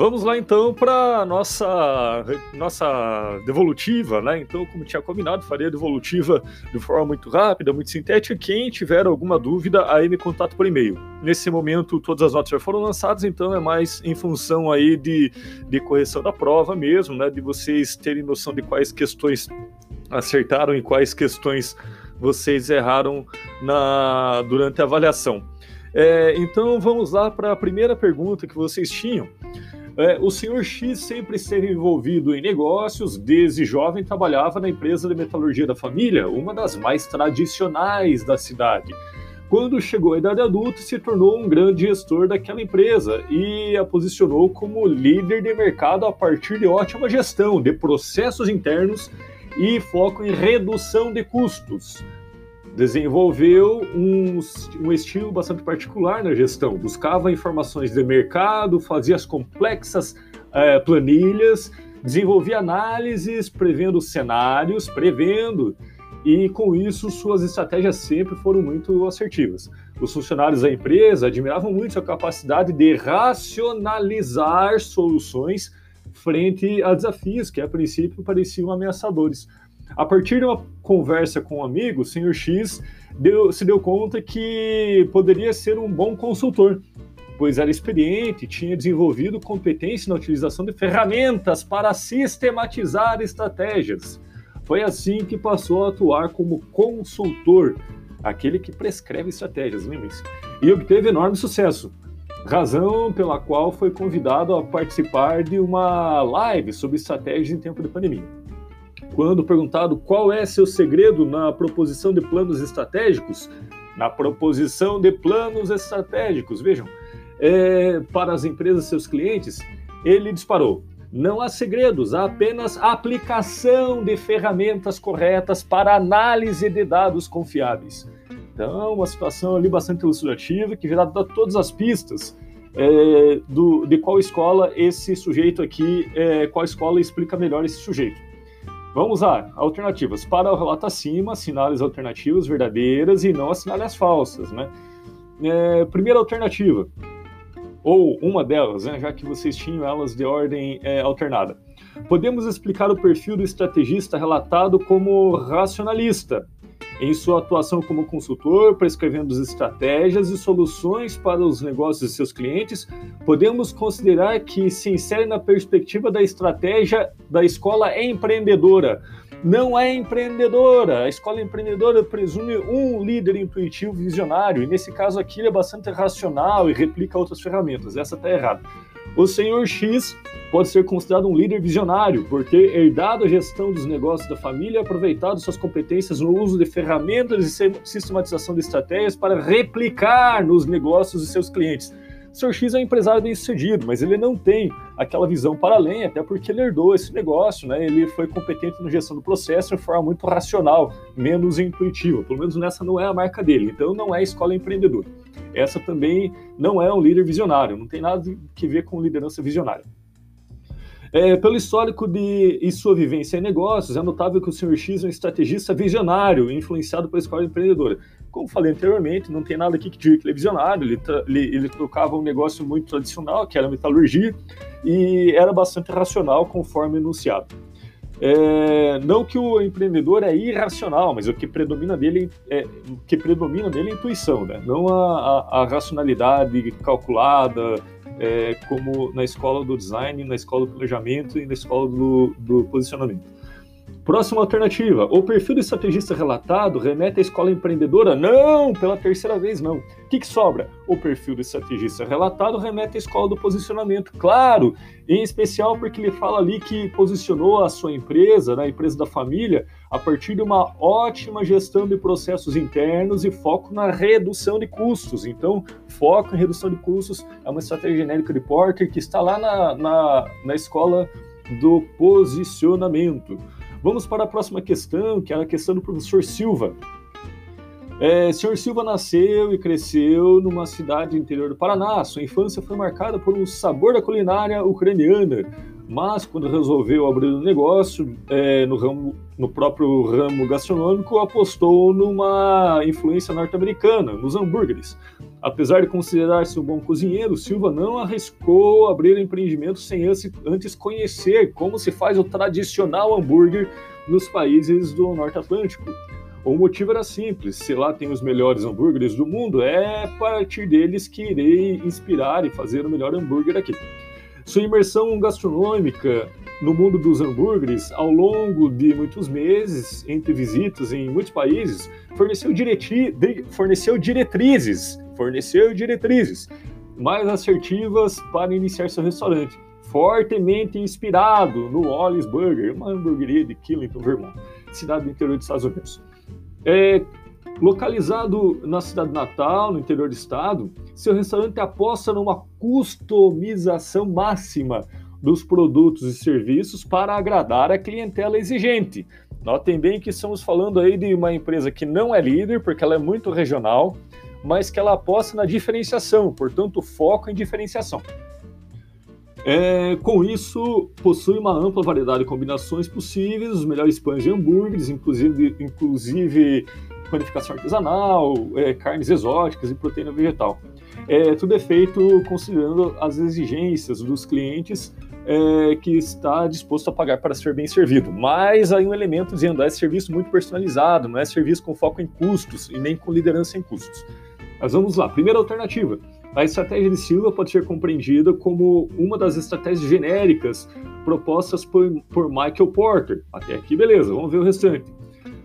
Vamos lá então para nossa nossa devolutiva, né? Então, como tinha combinado, faria a devolutiva de forma muito rápida, muito sintética. Quem tiver alguma dúvida, aí me contato por e-mail. Nesse momento, todas as notas já foram lançadas, então é mais em função aí de, de correção da prova mesmo, né? De vocês terem noção de quais questões acertaram e quais questões vocês erraram na durante a avaliação. É, então vamos lá para a primeira pergunta que vocês tinham. É, o senhor X sempre esteve envolvido em negócios, desde jovem trabalhava na empresa de metalurgia da família, uma das mais tradicionais da cidade. Quando chegou à idade adulta, se tornou um grande gestor daquela empresa e a posicionou como líder de mercado a partir de ótima gestão de processos internos e foco em redução de custos desenvolveu um, um, estilo bastante particular na gestão. Buscava informações de mercado, fazia as complexas é, planilhas, desenvolvia análises, prevendo cenários, prevendo, e com isso suas estratégias sempre foram muito assertivas. Os funcionários da empresa admiravam muito sua capacidade de racionalizar soluções frente a desafios que a princípio pareciam ameaçadores. A partir de uma conversa com um amigo, o senhor X deu, se deu conta que poderia ser um bom consultor, pois era experiente, tinha desenvolvido competência na utilização de ferramentas para sistematizar estratégias. Foi assim que passou a atuar como consultor, aquele que prescreve estratégias, lembre-se, e obteve enorme sucesso. Razão pela qual foi convidado a participar de uma live sobre estratégias em tempo de pandemia. Quando perguntado qual é seu segredo na proposição de planos estratégicos, na proposição de planos estratégicos, vejam, é, para as empresas seus clientes, ele disparou. Não há segredos, há apenas aplicação de ferramentas corretas para análise de dados confiáveis. Então, uma situação ali bastante ilustrativa que virá dar todas as pistas é, do, de qual escola esse sujeito aqui, é, qual escola explica melhor esse sujeito. Vamos lá, alternativas. Para o relato acima, assinale as alternativas verdadeiras e não assinale as falsas, né? É, primeira alternativa, ou uma delas, né, já que vocês tinham elas de ordem é, alternada. Podemos explicar o perfil do estrategista relatado como racionalista, em sua atuação como consultor, prescrevendo estratégias e soluções para os negócios de seus clientes, podemos considerar que se insere na perspectiva da estratégia da escola empreendedora. Não é empreendedora. A escola empreendedora presume um líder intuitivo visionário, e nesse caso aqui ele é bastante racional e replica outras ferramentas. Essa está errada. O senhor X pode ser considerado um líder visionário por ter herdado a gestão dos negócios da família e aproveitado suas competências no uso de ferramentas e sistematização de estratégias para replicar nos negócios de seus clientes. O Sr. X é um empresário bem sucedido, mas ele não tem aquela visão para além, até porque ele herdou esse negócio, né? Ele foi competente na gestão do processo de forma muito racional, menos intuitiva. Pelo menos nessa não é a marca dele. Então não é escola empreendedora. Essa também não é um líder visionário, não tem nada que ver com liderança visionária. É, pelo histórico de e sua vivência em negócios, é notável que o Sr. X é um estrategista visionário, influenciado pela escola empreendedora. Como falei anteriormente, não tem nada aqui que diga que ele é visionário, ele, ele, ele tocava um negócio muito tradicional, que era a metalurgia, e era bastante racional, conforme enunciado. É, não que o empreendedor é irracional, mas o que predomina dele é, o que predomina dele é a intuição, né? não a, a, a racionalidade calculada, é, como na escola do design, na escola do planejamento e na escola do, do posicionamento. Próxima alternativa. O perfil do estrategista relatado remete à escola empreendedora? Não, pela terceira vez não. O que, que sobra? O perfil do estrategista relatado remete à escola do posicionamento. Claro, em especial porque ele fala ali que posicionou a sua empresa, né, a empresa da família, a partir de uma ótima gestão de processos internos e foco na redução de custos. Então, foco em redução de custos é uma estratégia genérica de Porter que está lá na, na, na escola do posicionamento. Vamos para a próxima questão, que é a questão do professor Silva. É, Sr. Silva nasceu e cresceu numa cidade interior do Paraná. Sua infância foi marcada por um sabor da culinária ucraniana, mas quando resolveu abrir um negócio é, no, ramo, no próprio ramo gastronômico, apostou numa influência norte-americana, nos hambúrgueres. Apesar de considerar-se um bom cozinheiro, Silva não arriscou abrir o empreendimento sem antes conhecer como se faz o tradicional hambúrguer nos países do Norte Atlântico. O motivo era simples: se lá tem os melhores hambúrgueres do mundo, é a partir deles que irei inspirar e fazer o melhor hambúrguer aqui. Sua imersão gastronômica no mundo dos hambúrgueres, ao longo de muitos meses, entre visitas em muitos países, forneceu, forneceu diretrizes, forneceu diretrizes mais assertivas para iniciar seu restaurante, fortemente inspirado no Wallis Burger, uma hamburgueria de Killington, Vermont, cidade do interior dos Estados Unidos. É, localizado na cidade natal, no interior do estado, seu restaurante aposta numa customização máxima dos produtos e serviços para agradar a clientela exigente. Notem bem que estamos falando aí de uma empresa que não é líder, porque ela é muito regional, mas que ela aposta na diferenciação, portanto, foco em diferenciação. É, com isso, possui uma ampla variedade de combinações possíveis, os melhores pães e hambúrgueres, inclusive, inclusive panificação artesanal, é, carnes exóticas e proteína vegetal. É, tudo é feito considerando as exigências dos clientes é, que está disposto a pagar para ser bem servido. Mas aí um elemento dizendo, é serviço muito personalizado, não é serviço com foco em custos e nem com liderança em custos. Mas vamos lá, primeira alternativa. A estratégia de Silva pode ser compreendida como uma das estratégias genéricas propostas por, por Michael Porter. Até aqui, beleza, vamos ver o restante.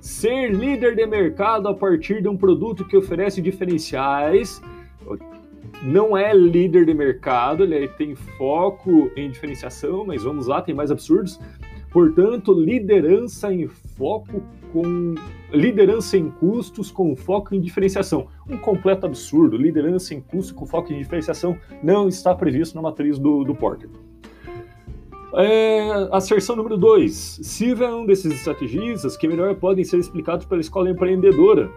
Ser líder de mercado a partir de um produto que oferece diferenciais não é líder de mercado, ele tem foco em diferenciação, mas vamos lá, tem mais absurdos. Portanto, liderança em foco com liderança em custos com foco em diferenciação. Um completo absurdo. Liderança em custos com foco em diferenciação não está previsto na matriz do, do Porter. É, asserção número 2. Silva é um desses estrategistas que melhor podem ser explicados pela escola empreendedora,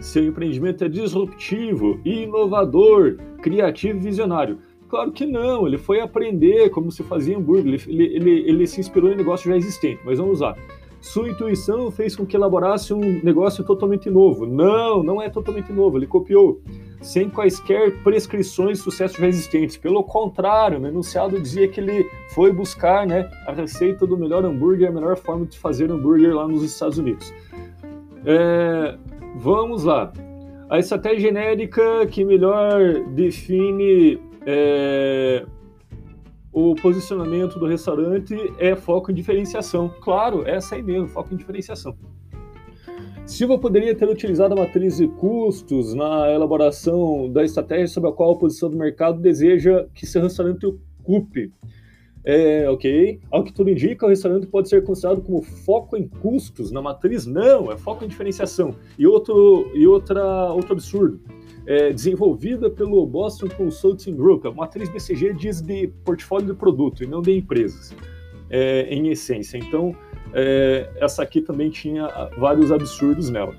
seu empreendimento é disruptivo, inovador, criativo e visionário. Claro que não, ele foi aprender como se fazia hambúrguer, ele, ele, ele se inspirou em negócio já existente, mas vamos lá. Sua intuição fez com que elaborasse um negócio totalmente novo. Não, não é totalmente novo, ele copiou, sem quaisquer prescrições de sucesso já existentes. Pelo contrário, no enunciado dizia que ele foi buscar né, a receita do melhor hambúrguer, a melhor forma de fazer hambúrguer lá nos Estados Unidos. É, Vamos lá. A estratégia genérica que melhor define é, o posicionamento do restaurante é foco em diferenciação. Claro, essa aí mesmo, foco em diferenciação. Silva poderia ter utilizado a matriz de custos na elaboração da estratégia sobre a qual a posição do mercado deseja que seu restaurante ocupe. É, ok. Ao que tudo indica, o restaurante pode ser considerado como foco em custos na matriz? Não, é foco em diferenciação. E outro, e outra, outro absurdo. É, desenvolvida pelo Boston Consulting Group. A matriz BCG diz de portfólio de produto e não de empresas, é, em essência. Então, é, essa aqui também tinha vários absurdos nela.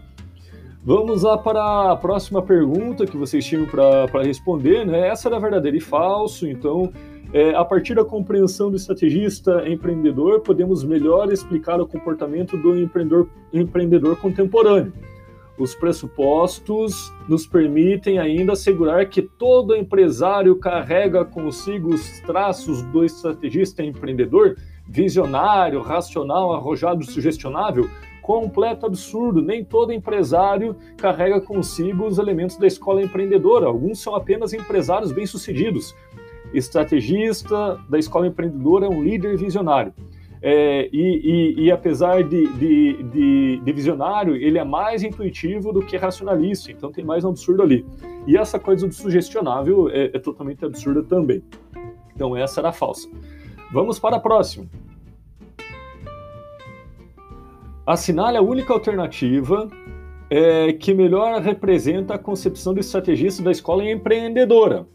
Vamos lá para a próxima pergunta que vocês tinham para responder. Né? Essa era verdadeira e falso, então é, a partir da compreensão do estrategista empreendedor, podemos melhor explicar o comportamento do empreendedor, empreendedor contemporâneo. Os pressupostos nos permitem ainda assegurar que todo empresário carrega consigo os traços do estrategista empreendedor, visionário, racional, arrojado, sugestionável, completo absurdo. Nem todo empresário carrega consigo os elementos da escola empreendedora. Alguns são apenas empresários bem-sucedidos estrategista da escola empreendedora, é um líder visionário. É, e, e, e, apesar de, de, de, de, visionário, ele é mais intuitivo do que racionalista, então tem mais um absurdo ali. E essa coisa do sugestionável é, é totalmente absurda também. Então essa era falsa. Vamos para a próxima. Assinale a única alternativa é, que melhor representa a concepção do estrategista da escola empreendedora.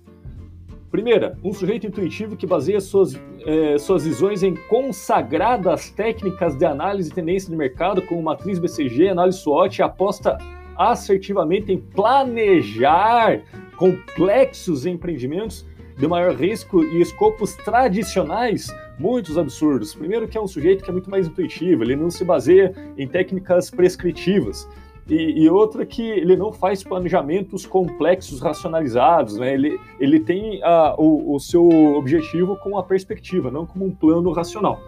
Primeira, um sujeito intuitivo que baseia suas, é, suas visões em consagradas técnicas de análise e tendência de mercado, como matriz BCG, análise SWOT, aposta assertivamente em planejar complexos empreendimentos de maior risco e escopos tradicionais, muitos absurdos. Primeiro que é um sujeito que é muito mais intuitivo, ele não se baseia em técnicas prescritivas. E, e, outra que ele não faz planejamentos complexos, racionalizados, né? Ele, ele tem a, o, o, seu objetivo com a perspectiva, não como um plano racional.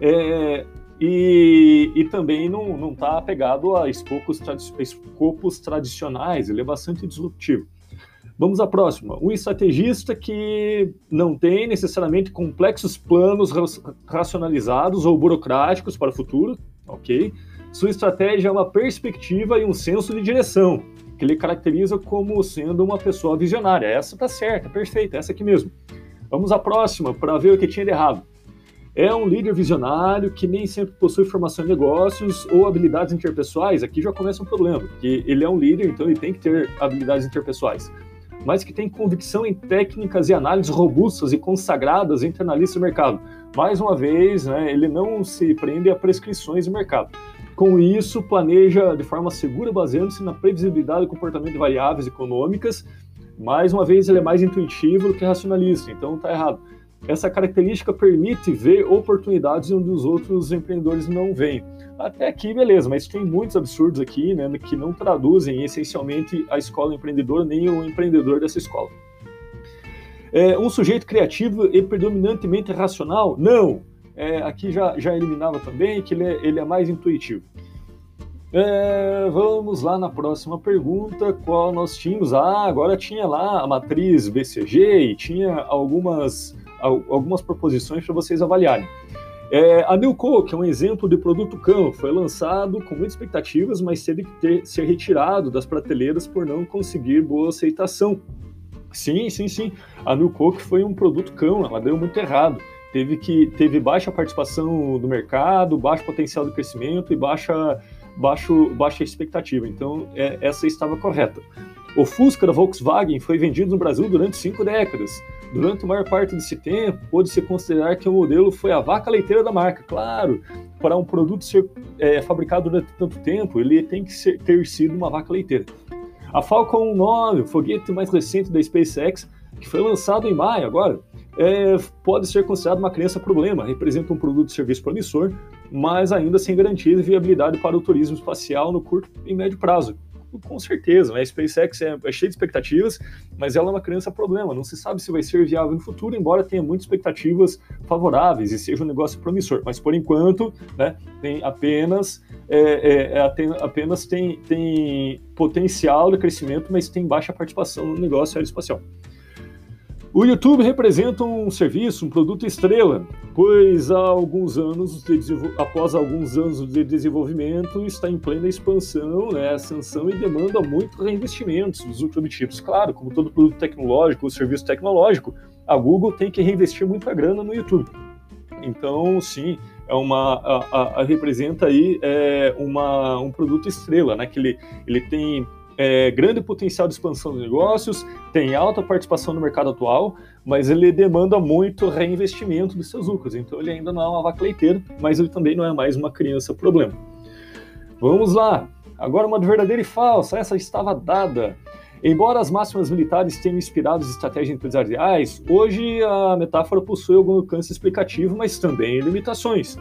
É, e, e, também não está apegado a escopos, escopos tradicionais, ele é bastante disruptivo. Vamos à próxima. Um estrategista que não tem necessariamente complexos planos racionalizados ou burocráticos para o futuro, ok? Sua estratégia é uma perspectiva e um senso de direção, que ele caracteriza como sendo uma pessoa visionária. Essa tá certa, perfeita, essa aqui mesmo. Vamos à próxima para ver o que tinha de errado. É um líder visionário que nem sempre possui formação em negócios ou habilidades interpessoais. Aqui já começa um problema, porque ele é um líder, então ele tem que ter habilidades interpessoais. Mas que tem convicção em técnicas e análises robustas e consagradas entre analistas do mercado. Mais uma vez, né, ele não se prende a prescrições do mercado. Com isso, planeja de forma segura, baseando-se na previsibilidade do comportamento de variáveis econômicas. Mais uma vez, ele é mais intuitivo do que racionalista, então está errado. Essa característica permite ver oportunidades onde os outros empreendedores não veem. Até aqui, beleza, mas tem muitos absurdos aqui, né, que não traduzem essencialmente a escola empreendedora nem o empreendedor dessa escola. É, um sujeito criativo e predominantemente racional? Não é, aqui já, já eliminava também, que ele é, ele é mais intuitivo. É, vamos lá na próxima pergunta, qual nós tínhamos? Ah, agora tinha lá a matriz BCG e tinha algumas, algumas proposições para vocês avaliarem. É, a Nilco, que é um exemplo de produto cão, foi lançado com muitas expectativas, mas teve que ter, ser retirado das prateleiras por não conseguir boa aceitação. Sim, sim, sim. A Nilco foi um produto cão, ela deu muito errado teve que teve baixa participação do mercado, baixo potencial de crescimento e baixa, baixo, baixa expectativa. Então, é, essa estava correta. O Fusca da Volkswagen foi vendido no Brasil durante cinco décadas. Durante a maior parte desse tempo, pôde-se considerar que o modelo foi a vaca leiteira da marca. Claro, para um produto ser é, fabricado durante tanto tempo, ele tem que ser, ter sido uma vaca leiteira. A Falcon 9, o foguete mais recente da SpaceX, que foi lançado em maio agora, é, pode ser considerado uma criança problema, representa um produto de serviço promissor, mas ainda sem garantia de viabilidade para o turismo espacial no curto e médio prazo. Com certeza, né? a SpaceX é, é cheia de expectativas, mas ela é uma criança problema. Não se sabe se vai ser viável no futuro, embora tenha muitas expectativas favoráveis e seja um negócio promissor. Mas por enquanto, né, tem apenas é, é, é apenas tem, tem potencial de crescimento, mas tem baixa participação no negócio aeroespacial. O YouTube representa um serviço, um produto estrela, pois há alguns anos, após alguns anos de desenvolvimento, está em plena expansão, né, ascensão e demanda muito reinvestimentos dos objetivos. Claro, como todo produto tecnológico ou serviço tecnológico, a Google tem que reinvestir muita grana no YouTube. Então, sim, é uma a, a, a representa aí é, uma, um produto estrela, né? Que ele, ele tem é, grande potencial de expansão de negócios, tem alta participação no mercado atual, mas ele demanda muito reinvestimento dos seus lucros. Então ele ainda não é uma vaca leiteira, mas ele também não é mais uma criança problema. Vamos lá. Agora uma verdadeira e falsa. Essa estava dada. Embora as máximas militares tenham inspirado as estratégias empresariais, hoje a metáfora possui algum alcance explicativo, mas também limitações.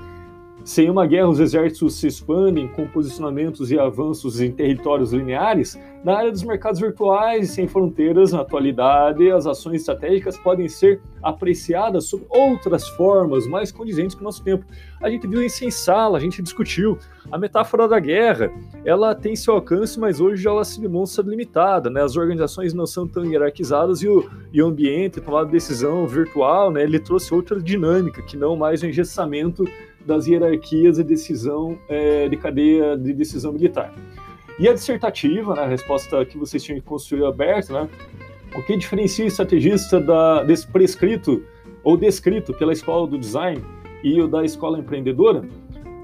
Sem uma guerra, os exércitos se expandem com posicionamentos e avanços em territórios lineares. Na área dos mercados virtuais e sem fronteiras, na atualidade, as ações estratégicas podem ser apreciadas sob outras formas mais condizentes com o nosso tempo. A gente viu isso em sala, a gente discutiu. A metáfora da guerra, ela tem seu alcance, mas hoje ela se demonstra limitada. Né? As organizações não são tão hierarquizadas e o, e o ambiente, tomada de decisão virtual, né? ele trouxe outra dinâmica, que não mais o engessamento das hierarquias de decisão é, de cadeia de decisão militar. E a dissertativa, né, a resposta que vocês tinham que construir aberta, né, o que diferencia o estrategista da, desse prescrito ou descrito pela escola do design e o da escola empreendedora?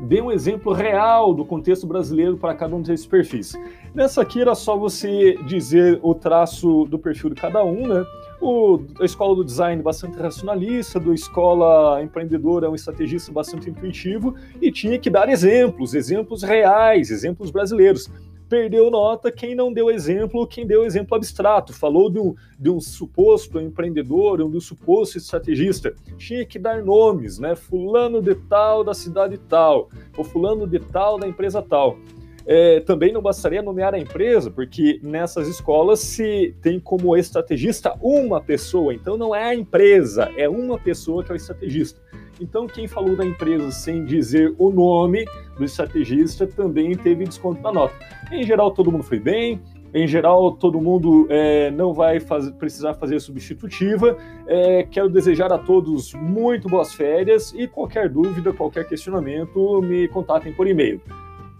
Dê um exemplo real do contexto brasileiro para cada um desses perfis. Nessa aqui era só você dizer o traço do perfil de cada um, né? O, a escola do design bastante racionalista, do escola empreendedora um estrategista bastante intuitivo e tinha que dar exemplos, exemplos reais, exemplos brasileiros. Perdeu nota quem não deu exemplo, quem deu exemplo abstrato, falou de um, de um suposto empreendedor, de um suposto estrategista. Tinha que dar nomes, né? Fulano de tal da cidade tal, ou fulano de tal da empresa tal. É, também não bastaria nomear a empresa, porque nessas escolas se tem como estrategista uma pessoa, então não é a empresa, é uma pessoa que é o estrategista. Então, quem falou da empresa sem dizer o nome do estrategista também teve desconto na nota. Em geral, todo mundo foi bem. Em geral, todo mundo é, não vai precisar fazer substitutiva. É, quero desejar a todos muito boas férias e qualquer dúvida, qualquer questionamento, me contatem por e-mail.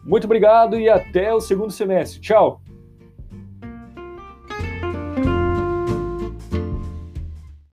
Muito obrigado e até o segundo semestre. Tchau!